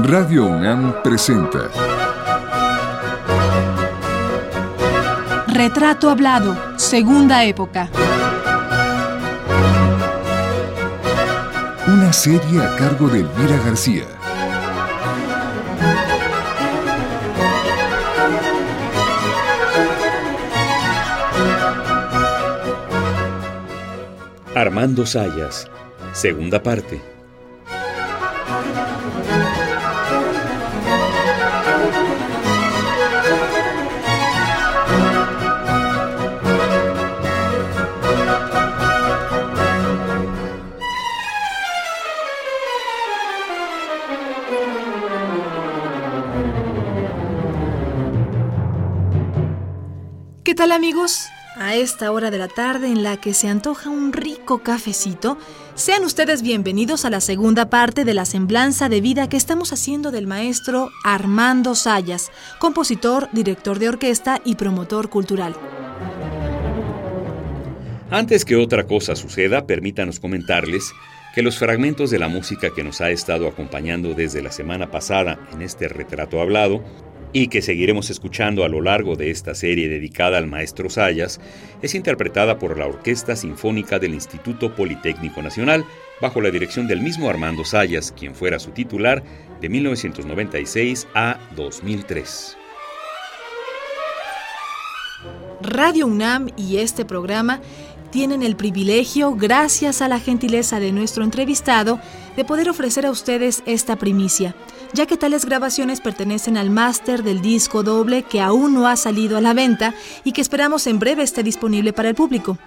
Radio UNAM presenta Retrato Hablado, Segunda Época. Una serie a cargo de Elvira García. Armando Sayas, segunda parte. Amigos? A esta hora de la tarde en la que se antoja un rico cafecito, sean ustedes bienvenidos a la segunda parte de la semblanza de vida que estamos haciendo del maestro Armando Sayas, compositor, director de orquesta y promotor cultural. Antes que otra cosa suceda, permítanos comentarles que los fragmentos de la música que nos ha estado acompañando desde la semana pasada en este retrato hablado y que seguiremos escuchando a lo largo de esta serie dedicada al maestro Sayas, es interpretada por la Orquesta Sinfónica del Instituto Politécnico Nacional, bajo la dirección del mismo Armando Sayas, quien fuera su titular de 1996 a 2003. Radio UNAM y este programa tienen el privilegio, gracias a la gentileza de nuestro entrevistado, de poder ofrecer a ustedes esta primicia, ya que tales grabaciones pertenecen al máster del disco doble que aún no ha salido a la venta y que esperamos en breve esté disponible para el público.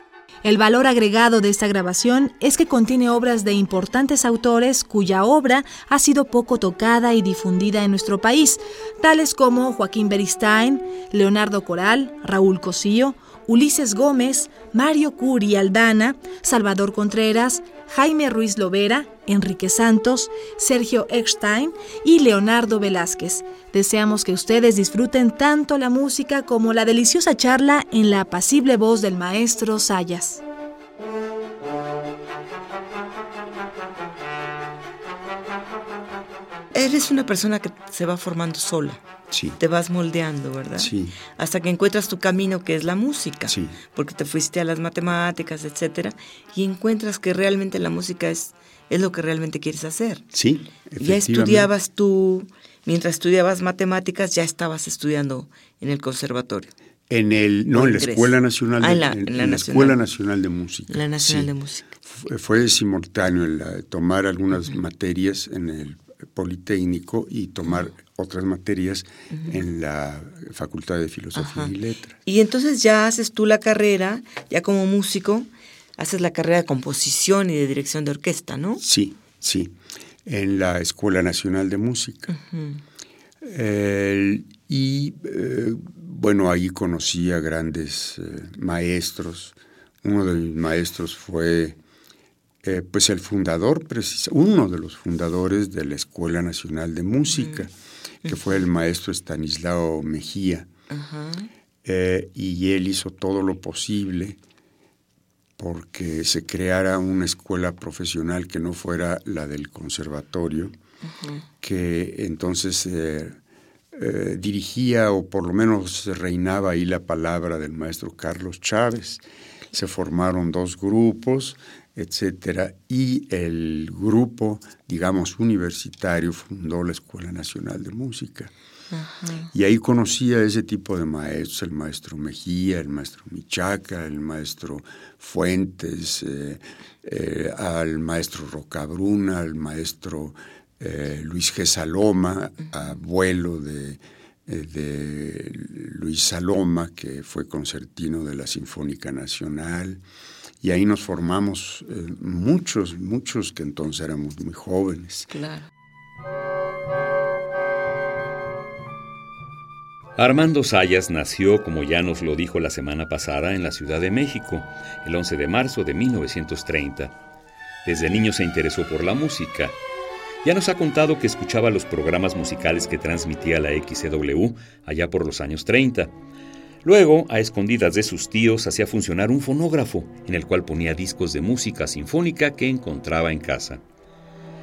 El valor agregado de esta grabación es que contiene obras de importantes autores cuya obra ha sido poco tocada y difundida en nuestro país, tales como Joaquín Beristain, Leonardo Coral, Raúl Cosío, Ulises Gómez, Mario Curi Aldana, Salvador Contreras, Jaime Ruiz Lovera, Enrique Santos, Sergio Eckstein y Leonardo Velázquez. Deseamos que ustedes disfruten tanto la música como la deliciosa charla en la apacible voz del maestro Sayas. Eres una persona que se va formando sola. Sí. Te vas moldeando, ¿verdad? Sí. Hasta que encuentras tu camino que es la música. Sí. Porque te fuiste a las matemáticas, etcétera, y encuentras que realmente la música es, es lo que realmente quieres hacer. Sí, Ya estudiabas tú, mientras estudiabas matemáticas, ya estabas estudiando en el conservatorio. En el, no, en la. Escuela Nacional de, Ah, en la- en- en la en la Nacional. Escuela Nacional de Música. La Nacional Sí. de Música. Fue, fue simultáneo el tomar algunas materias en el Politécnico y tomar otras materias en la Facultad de Filosofía Ajá. y Letras. Y entonces ya haces tú la carrera, ya como músico, haces la carrera de composición y de dirección de orquesta, ¿no? Sí, sí, en la Escuela Nacional de Música. Y eh, bueno, ahí conocí a grandes eh, maestros. Uno de mis maestros fue eh, pues el fundador, uno de los fundadores de la Escuela Nacional de Música, que fue el maestro Estanislao Mejía. Eh, y él hizo todo lo posible porque se creara una escuela profesional que no fuera la del conservatorio, que entonces eh, dirigía o por lo menos reinaba ahí la palabra del maestro Carlos Chávez. Se formaron dos grupos, etcétera, y el grupo, digamos, universitario fundó la Escuela Nacional de Música. Y ahí conocí a ese tipo de maestros, el maestro Mejía, el maestro Michaca, el maestro Fuentes, eh, eh, al maestro Rocabruna, al maestro eh, Luis G. Saloma, abuelo de, de Luis Saloma, que fue concertino de la Sinfónica Nacional. Y ahí nos formamos eh, muchos, muchos que entonces éramos muy jóvenes. Claro. Armando Sayas nació, como ya nos lo dijo la semana pasada, en la Ciudad de México, el 11 de marzo de 1930. Desde niño se interesó por la música. Ya nos ha contado que escuchaba los programas musicales que transmitía la XCW allá por los años 30. Luego, a escondidas de sus tíos, hacía funcionar un fonógrafo en el cual ponía discos de música sinfónica que encontraba en casa.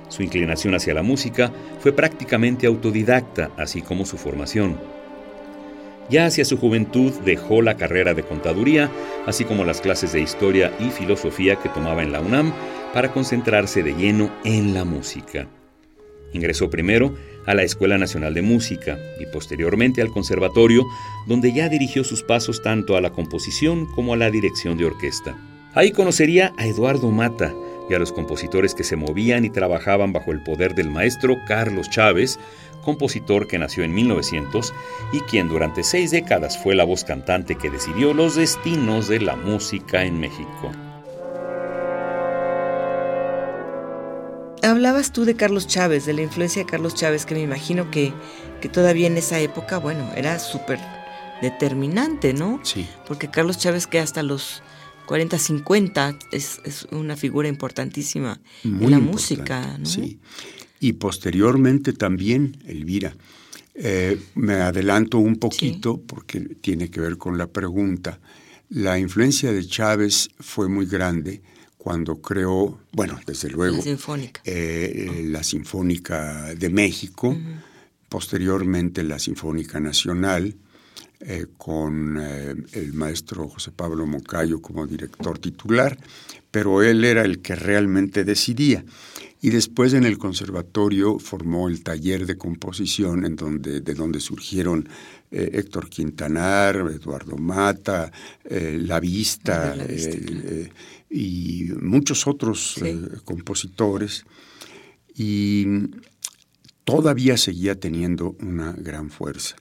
Su inclinación hacia la música fue prácticamente autodidacta, así como su formación. Ya hacia su juventud dejó la carrera de contaduría, así como las clases de historia y filosofía que tomaba en la UNAM, para concentrarse de lleno en la música. Ingresó primero a la Escuela Nacional de Música y posteriormente al Conservatorio, donde ya dirigió sus pasos tanto a la composición como a la dirección de orquesta. Ahí conocería a Eduardo Mata y a los compositores que se movían y trabajaban bajo el poder del maestro Carlos Chávez, compositor que nació en 1900 y quien durante seis décadas fue la voz cantante que decidió los destinos de la música en México. Hablabas tú de Carlos Chávez, de la influencia de Carlos Chávez, que me imagino que, que todavía en esa época, bueno, era súper determinante, ¿no? Sí. Porque Carlos Chávez que hasta los 40, 50 es, es una figura importantísima en la música, ¿no? Sí. Y posteriormente también, Elvira. Eh, me adelanto un poquito porque tiene que ver con la pregunta. La influencia de Chávez fue muy grande cuando creó, bueno, desde luego, La Sinfónica, eh, la Sinfónica de México, posteriormente la Sinfónica Nacional, eh, con eh, el maestro José Pablo Moncayo como director titular, pero él era el que realmente decidía. Y después en el conservatorio formó el taller de composición en donde, de donde surgieron eh, Héctor Quintanar, Eduardo Mata, eh, La Vista, La Vista, eh, claro. Y muchos otros Sí. eh, compositores. Y todavía seguía teniendo una gran fuerza.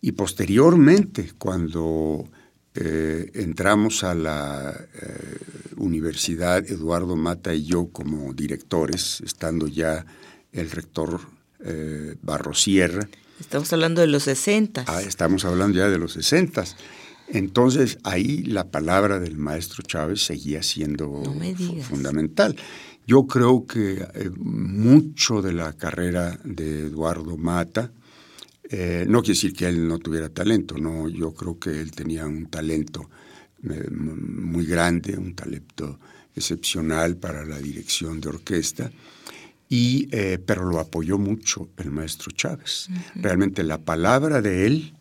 Y posteriormente, cuando eh, entramos a la eh, universidad, Eduardo Mata y yo como directores, estando ya el rector eh, Barro Sierra, Estamos hablando de los 60. ah, estamos hablando ya de los 60. Entonces ahí la palabra del maestro Chávez seguía siendo No fundamental. Yo creo que eh, mucho de la carrera de Eduardo Mata, eh, no quiere decir que él no tuviera talento, no, yo creo que él tenía un talento eh, muy grande, un talento excepcional para la dirección de orquesta, y, pero lo apoyó mucho el maestro Chávez. Realmente la palabra de él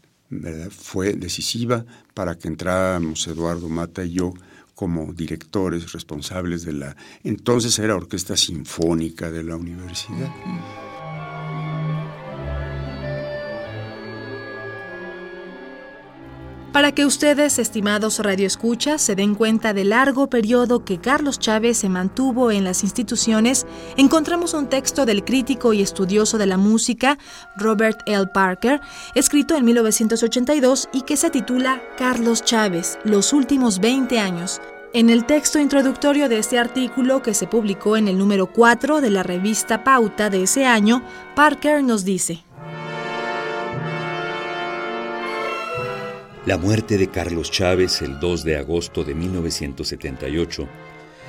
fue decisiva para que entráramos Eduardo Mata y yo como directores responsables de la entonces era Orquesta Sinfónica de la universidad. Para que ustedes, estimados radioescuchas, se den cuenta del largo periodo que Carlos Chávez se mantuvo en las instituciones, encontramos un texto del crítico y estudioso de la música Robert L. Parker, escrito en 1982 y que se titula Carlos Chávez, los últimos 20 años. En el texto introductorio de este artículo, que se publicó en el número 4 de la revista Pauta de ese año, Parker nos dice, La muerte de Carlos Chávez el 2 de agosto de 1978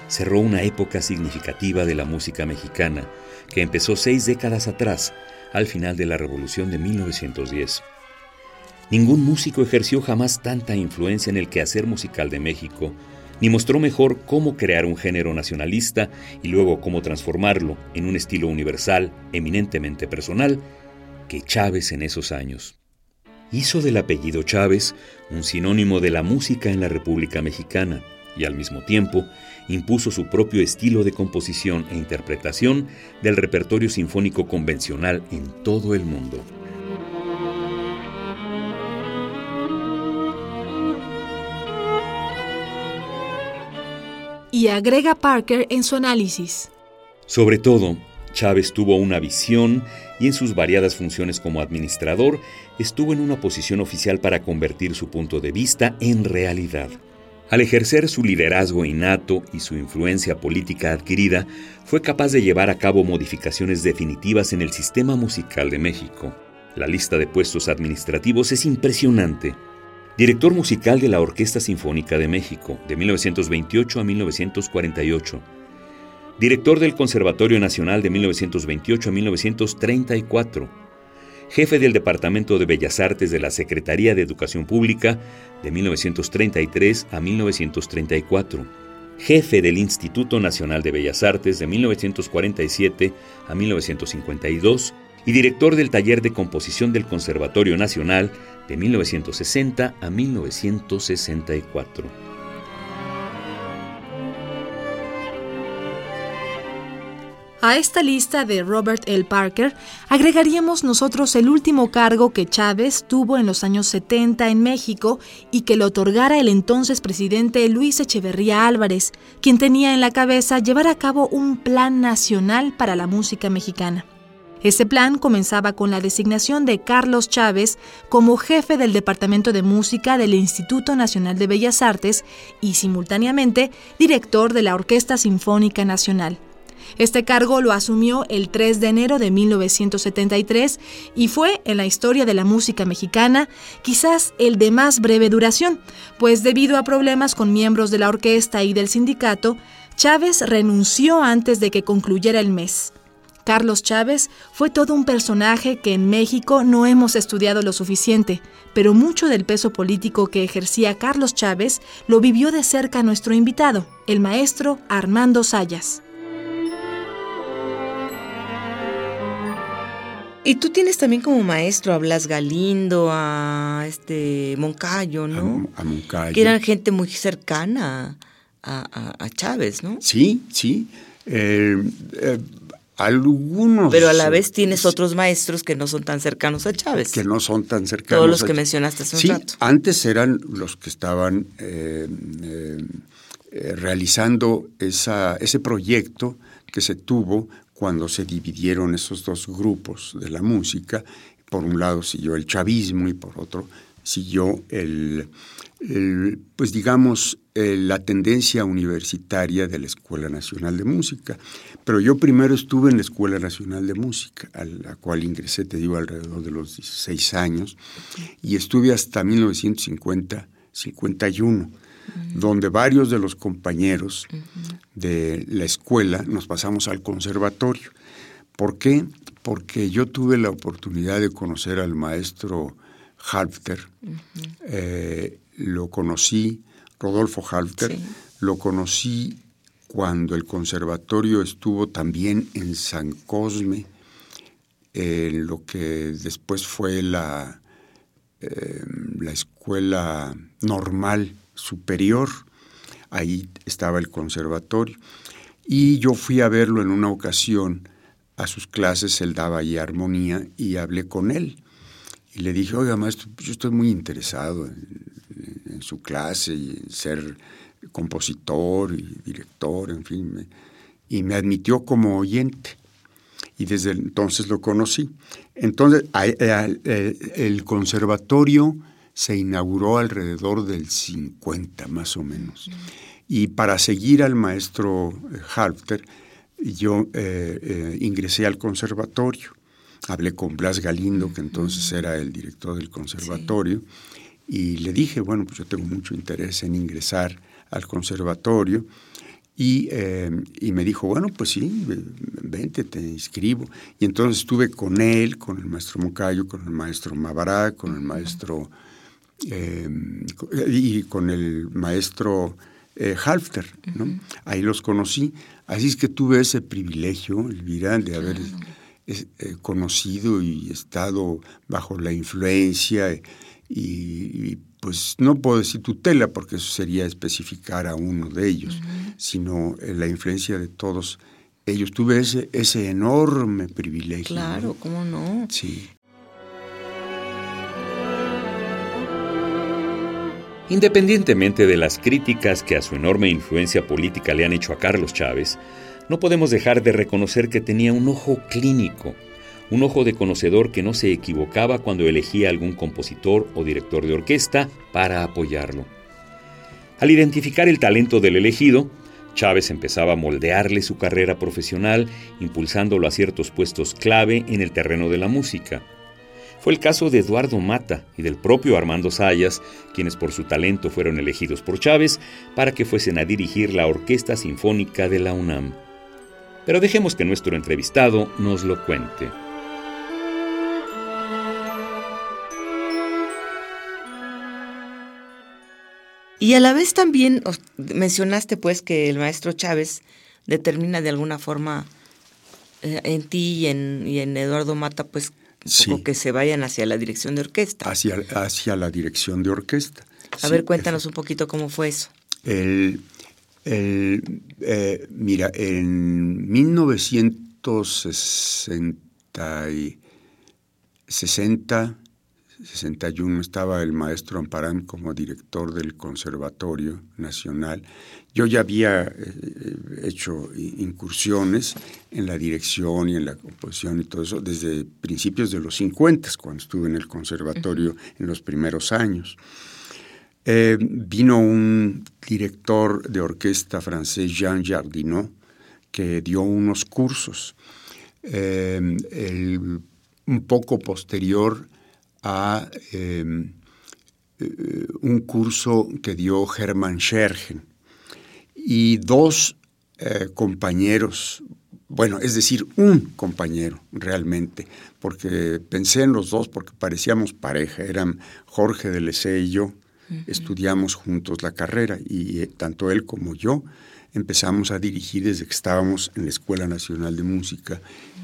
cerró una época significativa de la música mexicana que empezó seis décadas atrás, al final de la Revolución de 1910. Ningún músico ejerció jamás tanta influencia en el quehacer musical de México, ni mostró mejor cómo crear un género nacionalista y luego cómo transformarlo en un estilo universal, eminentemente personal, que Chávez en esos años hizo del apellido Chávez un sinónimo de la música en la República Mexicana y al mismo tiempo impuso su propio estilo de composición e interpretación del repertorio sinfónico convencional en todo el mundo. y agrega Parker en su análisis. Sobre todo, Chávez tuvo una visión y en sus variadas funciones como administrador estuvo en una posición oficial para convertir su punto de vista en realidad. Al ejercer su liderazgo innato y su influencia política adquirida, fue capaz de llevar a cabo modificaciones definitivas en el sistema musical de México. La lista de puestos administrativos es impresionante. Director musical de la Orquesta Sinfónica de México, de 1928 a 1948 director del Conservatorio Nacional de 1928 a 1934, jefe del Departamento de Bellas Artes de la Secretaría de Educación Pública de 1933 a 1934, jefe del Instituto Nacional de Bellas Artes de 1947 a 1952 y director del taller de composición del Conservatorio Nacional de 1960 a 1964. A esta lista de Robert L. Parker agregaríamos nosotros el último cargo que Chávez tuvo en los años 70 en México y que le otorgara el entonces presidente Luis Echeverría Álvarez, quien tenía en la cabeza llevar a cabo un plan nacional para la música mexicana. Ese plan comenzaba con la designación de Carlos Chávez como jefe del Departamento de Música del Instituto Nacional de Bellas Artes y simultáneamente director de la Orquesta Sinfónica Nacional. Este cargo lo asumió el 3 de enero de 1973 y fue, en la historia de la música mexicana, quizás el de más breve duración, pues debido a problemas con miembros de la orquesta y del sindicato, Chávez renunció antes de que concluyera el mes. Carlos Chávez fue todo un personaje que en México no hemos estudiado lo suficiente, pero mucho del peso político que ejercía Carlos Chávez lo vivió de cerca nuestro invitado, el maestro Armando Sayas. Y tú tienes también como maestro a Blas Galindo, a este Moncayo, ¿no? A, Moncayo. Que eran gente muy cercana a, Chávez, ¿no? Sí, sí. Eh, eh, algunos. Pero a la vez tienes otros maestros que no son tan cercanos a Chávez. Que no son tan cercanos. Todos los que mencionaste hace un sí, rato. Antes eran los que estaban eh, realizando esa, ese proyecto que se tuvo cuando se dividieron esos dos grupos de la música. Por un lado siguió el chavismo y por otro siguió el, pues digamos, la tendencia universitaria de la Escuela Nacional de Música. Pero yo primero estuve en la Escuela Nacional de Música, a la cual ingresé, te digo, alrededor de los 16 años, y estuve hasta 1950, 51 donde varios de los compañeros de la escuela nos pasamos al conservatorio. ¿Por qué? Porque yo tuve la oportunidad de conocer al maestro Halfter. Eh, lo conocí, Rodolfo Halfter, lo conocí cuando el conservatorio estuvo también en San Cosme, en lo que después fue la, eh, la escuela normal superior, ahí estaba el conservatorio. Y yo fui a verlo en una ocasión a sus clases, él daba ahí armonía y hablé con él. Y le dije, oiga, maestro, yo estoy muy interesado en, su clase y en ser compositor y director, en fin. y me admitió como oyente. Y desde entonces lo conocí. Entonces, el conservatorio se inauguró alrededor del 50 más o menos. Y para seguir al maestro eh, Halfter, yo eh, eh, ingresé al conservatorio. Hablé con Blas Galindo, que entonces era el director del conservatorio, y le dije, bueno, pues yo tengo mucho interés en ingresar al conservatorio. Y, y, me dijo, bueno, pues sí, vente, te inscribo. Y entonces estuve con él, con el maestro Moncayo, con el maestro Mabará, con el maestro eh, y con el maestro eh, Halfter, ¿no? Ahí los conocí. Así es que tuve ese privilegio, Elvira, de haber eh, conocido y estado bajo la influencia y, pues no puedo decir tutela porque eso sería especificar a uno de ellos, sino la influencia de todos ellos. Tuve ese, ese enorme privilegio. Claro, ¿cómo no? Sí. Independientemente de las críticas que a su enorme influencia política le han hecho a Carlos Chávez, no podemos dejar de reconocer que tenía un ojo clínico, un ojo de conocedor que no se equivocaba cuando elegía algún compositor o director de orquesta para apoyarlo. Al identificar el talento del elegido, Chávez empezaba a moldearle su carrera profesional, impulsándolo a ciertos puestos clave en el terreno de la música. Fue el caso de Eduardo Mata y del propio Armando Sayas, quienes por su talento fueron elegidos por Chávez para que fuesen a dirigir la Orquesta Sinfónica de la UNAM. Pero dejemos que nuestro entrevistado nos lo cuente. Y a la vez también mencionaste pues que el maestro Chávez determina de alguna forma eh, en ti y en, y en Eduardo Mata pues que se vayan hacia la dirección de orquesta. Hacia, hacia la dirección de orquesta. A ver, cuéntanos un poquito cómo fue eso. El, el, eh, mira, en 1960 y 60, 61 estaba el maestro Amparán como director del Conservatorio Nacional. Yo ya había eh, hecho incursiones en la dirección y en la composición y todo eso desde principios de los 50, cuando estuve en el conservatorio en los primeros años. Eh, vino un director de orquesta francés, Jean Jardinot, que dio unos cursos. Eh, un poco posterior a em, eh, un curso que dio Hermann Schergen. Y dos eh, compañeros, bueno, es decir, un compañero realmente, porque pensé en los dos porque parecíamos pareja, eran Jorge de Lece y yo, estudiamos juntos la carrera y eh, tanto él como yo empezamos a dirigir desde que estábamos en la Escuela Nacional de Música,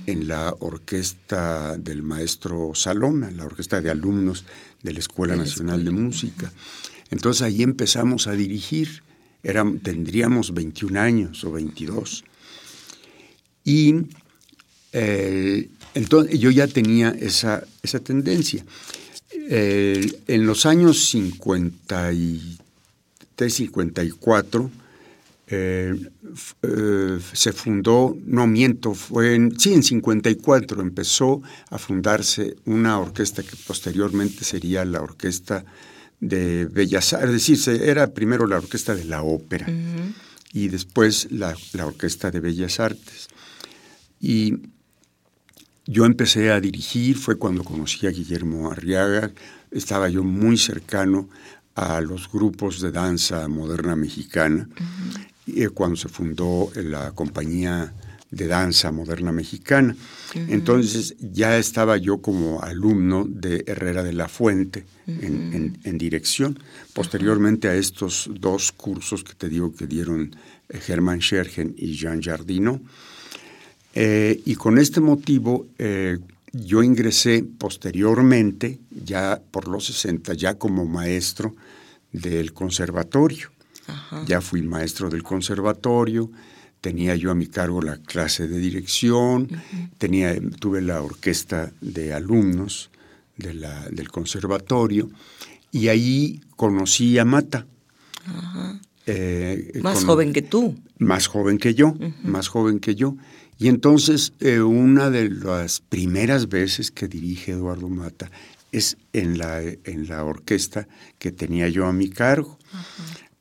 en la orquesta del maestro Salona, la orquesta de alumnos de la Escuela Nacional de Música. Entonces ahí empezamos a dirigir, tendríamos 21 años o 22. Y entonces yo ya tenía esa, esa tendencia. En los años 53, 54, eh, eh, se fundó, no miento, fue en, sí, en 54 empezó a fundarse una orquesta que posteriormente sería la orquesta de Bellas Artes, es decir, era primero la orquesta de la ópera y después la, la orquesta de Bellas Artes. Y yo empecé a dirigir, fue cuando conocí a Guillermo Arriaga, estaba yo muy cercano a los grupos de danza moderna mexicana eh, cuando se fundó la compañía de danza moderna mexicana. Entonces ya estaba yo como alumno de Herrera de la Fuente en, dirección. Posteriormente a estos dos cursos que te digo que dieron eh, Germán Schergen y Jean Jardino. Eh, y con este motivo yo ingresé posteriormente, ya por los 60, ya como maestro del conservatorio. Ya fui maestro del conservatorio, tenía yo a mi cargo la clase de dirección, tenía, tuve la orquesta de alumnos de la, del conservatorio y ahí conocí a Mata. Eh, más joven que tú. Más joven que yo, más joven que yo. Y entonces eh, una de las primeras veces que dirige Eduardo Mata es en la, en la orquesta que tenía yo a mi cargo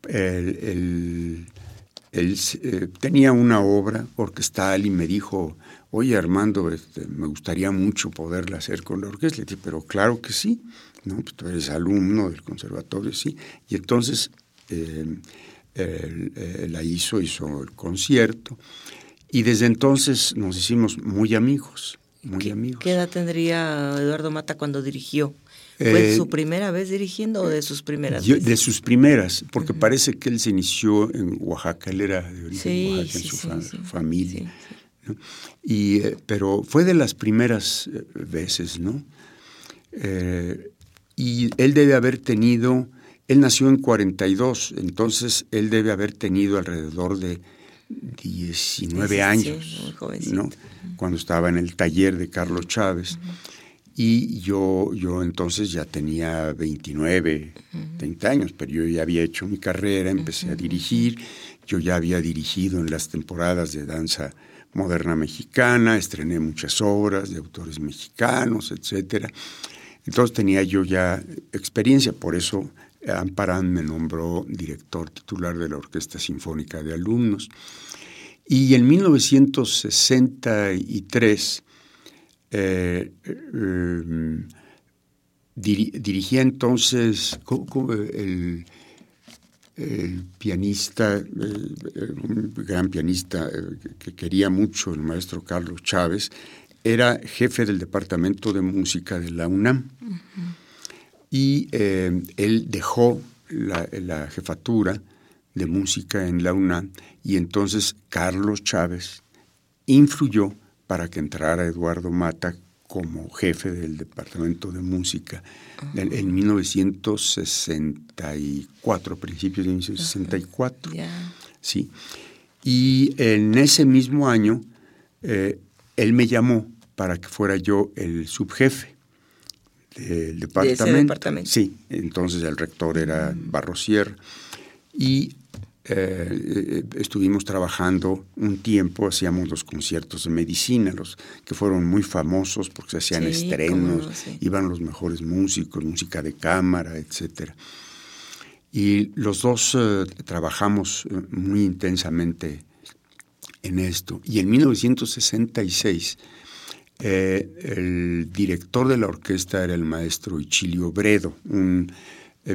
él, eh, tenía una obra orquestal y me dijo, oye Armando, este, me gustaría mucho poderla hacer con la orquesta. Le dije, pero claro que sí, ¿no? Pues tú eres alumno del conservatorio, sí. Y entonces la hizo, hizo el concierto. Y desde entonces nos hicimos muy amigos, muy amigos. ¿Qué edad tendría Eduardo Mata cuando dirigió? ¿Fue eh, su primera vez dirigiendo o de sus primeras? de sus primeras, porque parece que él se inició en Oaxaca, él era de origen Oaxaca en su familia. Y, eh, pero fue de las primeras eh, veces, ¿no? y él debe haber tenido, él nació en 42, entonces él debe haber tenido alrededor de 19 años, ¿no? Cuando estaba en el taller de Carlos Chávez. Y yo, yo entonces ya tenía 29, 30 años, pero yo ya había hecho mi carrera, empecé a dirigir, yo ya había dirigido en las temporadas de danza moderna mexicana, estrené muchas obras de autores mexicanos, etcétera. Entonces tenía yo ya experiencia, por eso Amparán me nombró director titular de la Orquesta Sinfónica de Alumnos. Y en 1963 eh, eh, dirigía entonces el, pianista, un gran pianista eh, que quería mucho, el maestro Carlos Chávez, era jefe del departamento de música de la UNAM. Y él dejó la, jefatura de música en la UNAM y entonces Carlos Chávez influyó para que entrara Eduardo Mata como jefe del departamento de música en, 1964, principios de 1964. Sí. Y en ese mismo año, eh, él me llamó para que fuera yo el subjefe del departamento. Sí, entonces el rector era mm. Barrosier y eh, estuvimos trabajando un tiempo, hacíamos los conciertos de medicina, los que fueron muy famosos porque se hacían estrenos, iban los mejores músicos, música de cámara, etcétera. Y los dos eh, trabajamos eh, muy intensamente en esto. Y en 1966 el director de la orquesta era el maestro Icilio Bredo, un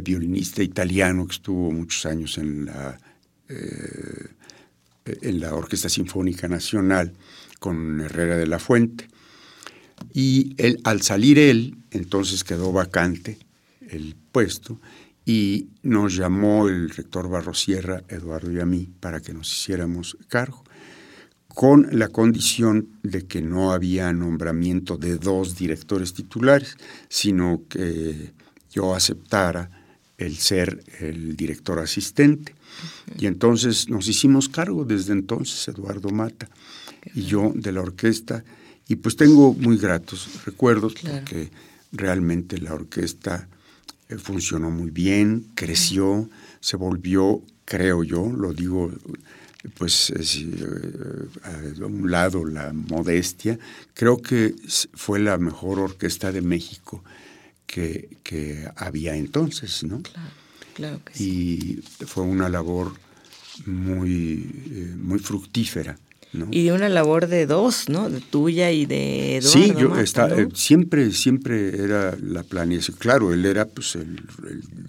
violinista italiano que estuvo muchos años en la eh, en la Orquesta Sinfónica Nacional con Herrera de la Fuente. Y él, al salir él, entonces quedó vacante el puesto y nos llamó el rector Barrosierra, Eduardo y a mí, para que nos hiciéramos cargo, con la condición de que no había nombramiento de dos directores titulares, sino que yo aceptara el ser el director asistente. Y entonces nos hicimos cargo desde entonces, Eduardo Mata y yo, de la orquesta. Y pues tengo muy gratos recuerdos porque realmente la orquesta eh, funcionó muy bien, creció, se volvió, creo yo, lo digo pues eh, a un lado la modestia, creo que fue la mejor orquesta de México que, que había entonces, ¿no? Claro. Claro que sí. Y fue una labor muy, eh, muy fructífera. ¿No? Y de una labor de dos, ¿no? De tuya y de Eduardo. Sí, yo eh, siempre, siempre era la planeación. Claro, él era pues el,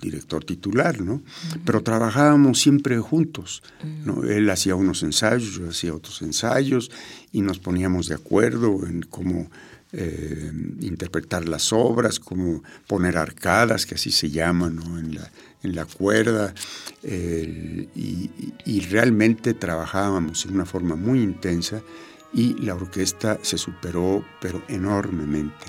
director titular, ¿no? Pero trabajábamos siempre juntos, ¿no? Él hacía unos ensayos, yo hacía otros ensayos y nos poníamos de acuerdo en cómo eh, interpretar las obras, cómo poner arcadas, que así se llaman, ¿no? En la, en la cuerda y, realmente trabajábamos en una forma muy intensa y la orquesta se superó pero enormemente.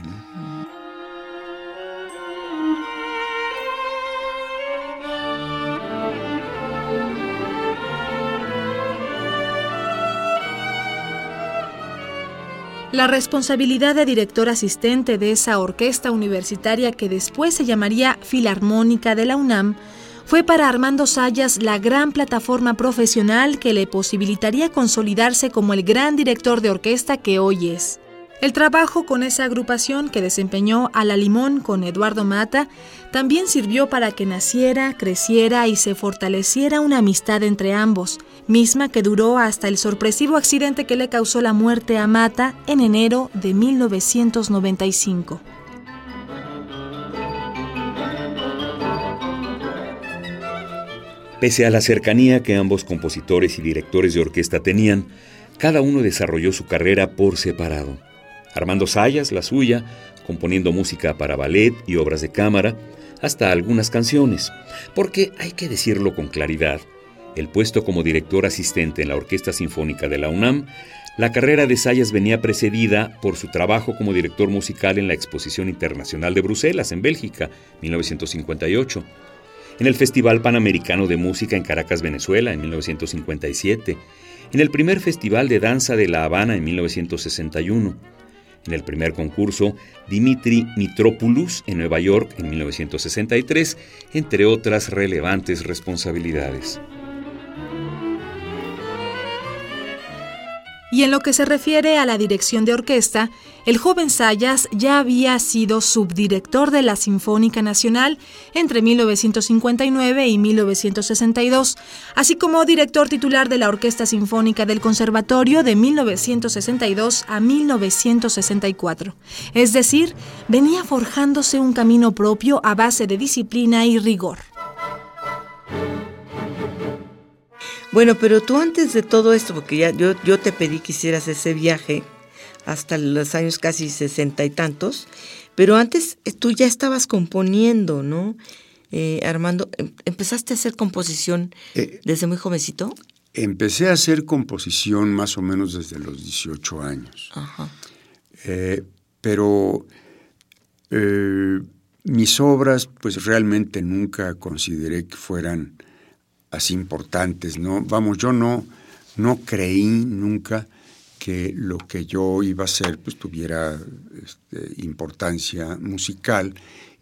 La responsabilidad de director asistente de esa orquesta universitaria que después se llamaría Filarmónica de la UNAM fue para Armando Sayas la gran plataforma profesional que le posibilitaría consolidarse como el gran director de orquesta que hoy es. El trabajo con esa agrupación que desempeñó a la Limón con Eduardo Mata también sirvió para que naciera, creciera y se fortaleciera una amistad entre ambos, misma que duró hasta el sorpresivo accidente que le causó la muerte a Mata en enero de 1995. Pese a la cercanía que ambos compositores y directores de orquesta tenían, cada uno desarrolló su carrera por separado. Armando Sayas, la suya, componiendo música para ballet y obras de cámara, hasta algunas canciones, porque hay que decirlo con claridad, el puesto como director asistente en la Orquesta Sinfónica de la UNAM, la carrera de Sayas venía precedida por su trabajo como director musical en la Exposición Internacional de Bruselas, en Bélgica, 1958, en el Festival Panamericano de Música en Caracas, Venezuela, en 1957, en el primer Festival de Danza de La Habana en 1961, en el primer concurso Dimitri Mitropoulos en Nueva York en 1963, entre otras relevantes responsabilidades. Y en lo que se refiere a la dirección de orquesta, el joven Sayas ya había sido subdirector de la Sinfónica Nacional entre 1959 y 1962, así como director titular de la Orquesta Sinfónica del Conservatorio de 1962 a 1964. Es decir, venía forjándose un camino propio a base de disciplina y rigor. Bueno, pero tú antes de todo esto, porque ya yo, yo te pedí que hicieras ese viaje hasta los años casi sesenta y tantos, pero antes eh, tú ya estabas componiendo, ¿no? Eh, Armando, em, ¿empezaste a hacer composición eh, desde muy jovencito? Empecé a hacer composición más o menos desde los 18 años. Ajá. Eh, pero mis obras, pues realmente nunca consideré que fueran así importantes, ¿no? Vamos, yo no, no creí nunca que lo que yo iba a hacer pues tuviera este, importancia musical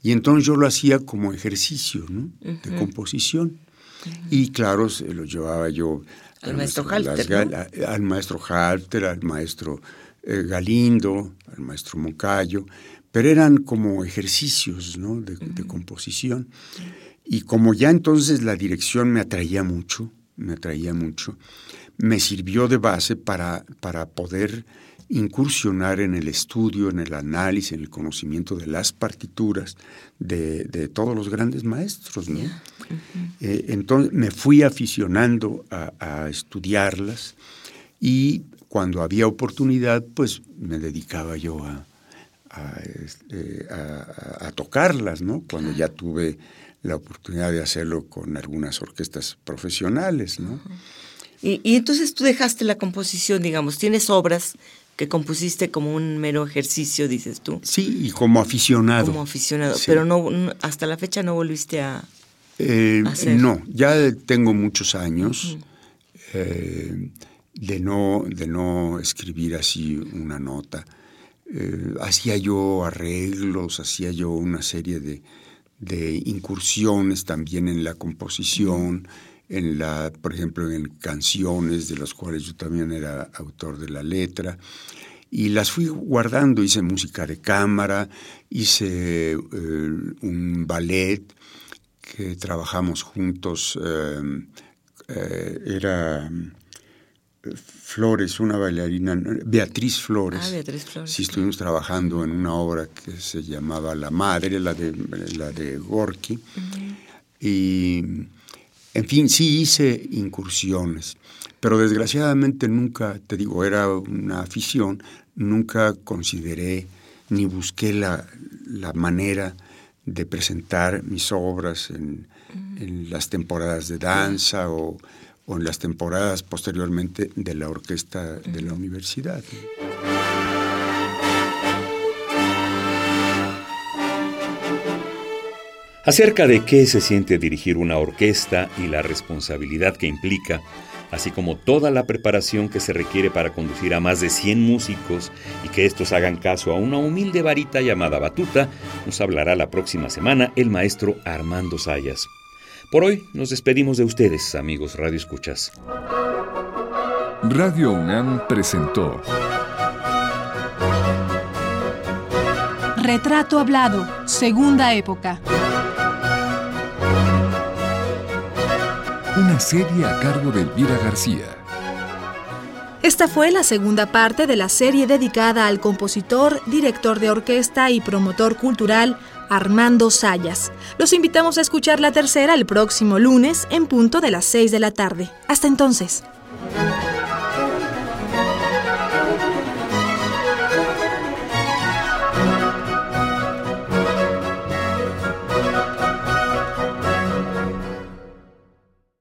y entonces yo lo hacía como ejercicio de composición. Y claro, se lo llevaba yo al, maestro, Halter. Al maestro Halter, al maestro eh, Galindo, al maestro Moncayo, pero eran como ejercicios de, composición. Y como ya entonces la dirección me atraía mucho, me atraía mucho, me sirvió de base para, para poder incursionar en el estudio, en el análisis, en el conocimiento de las partituras de, todos los grandes maestros. Eh, entonces me fui aficionando a, estudiarlas y cuando había oportunidad, pues me dedicaba yo a, este, tocarlas, ¿no? Cuando ya tuve la oportunidad de hacerlo con algunas orquestas profesionales, ¿no? y, y, entonces tú dejaste la composición, digamos, tienes obras que compusiste como un mero ejercicio, dices tú. Sí, y como aficionado. Como aficionado, pero no, hasta la fecha no volviste a, eh, No, ya tengo muchos años eh, de, no, de no escribir así una nota. Eh, hacía yo arreglos, hacía yo una serie de, de incursiones también en la composición en la, por ejemplo, en canciones de las cuales yo también era autor de la letra. Y las fui guardando, hice música de cámara, hice eh, un ballet que trabajamos juntos, eh, eh, era Flores, una bailarina, Beatriz Flores. Ah, Beatriz Flores. Sí, estuvimos trabajando en una obra que se llamaba La Madre, la de, la de Gorky. Y en fin, sí hice incursiones, pero desgraciadamente nunca, te digo, era una afición, nunca consideré ni busqué la, manera de presentar mis obras en, las temporadas de danza o, o, en las temporadas posteriormente de la orquesta de la universidad. acerca de qué se siente dirigir una orquesta y la responsabilidad que implica, así como toda la preparación que se requiere para conducir a más de 100 músicos y que estos hagan caso a una humilde varita llamada batuta, nos hablará la próxima semana el maestro Armando Sayas. Por hoy nos despedimos de ustedes, amigos Radio Escuchas. Radio UNAM presentó Retrato Hablado, Segunda Época. Una serie a cargo de Elvira García. Esta fue la segunda parte de la serie dedicada al compositor, director de orquesta y promotor cultural Armando Sayas. Los invitamos a escuchar la tercera el próximo lunes en punto de las 6 de la tarde. Hasta entonces.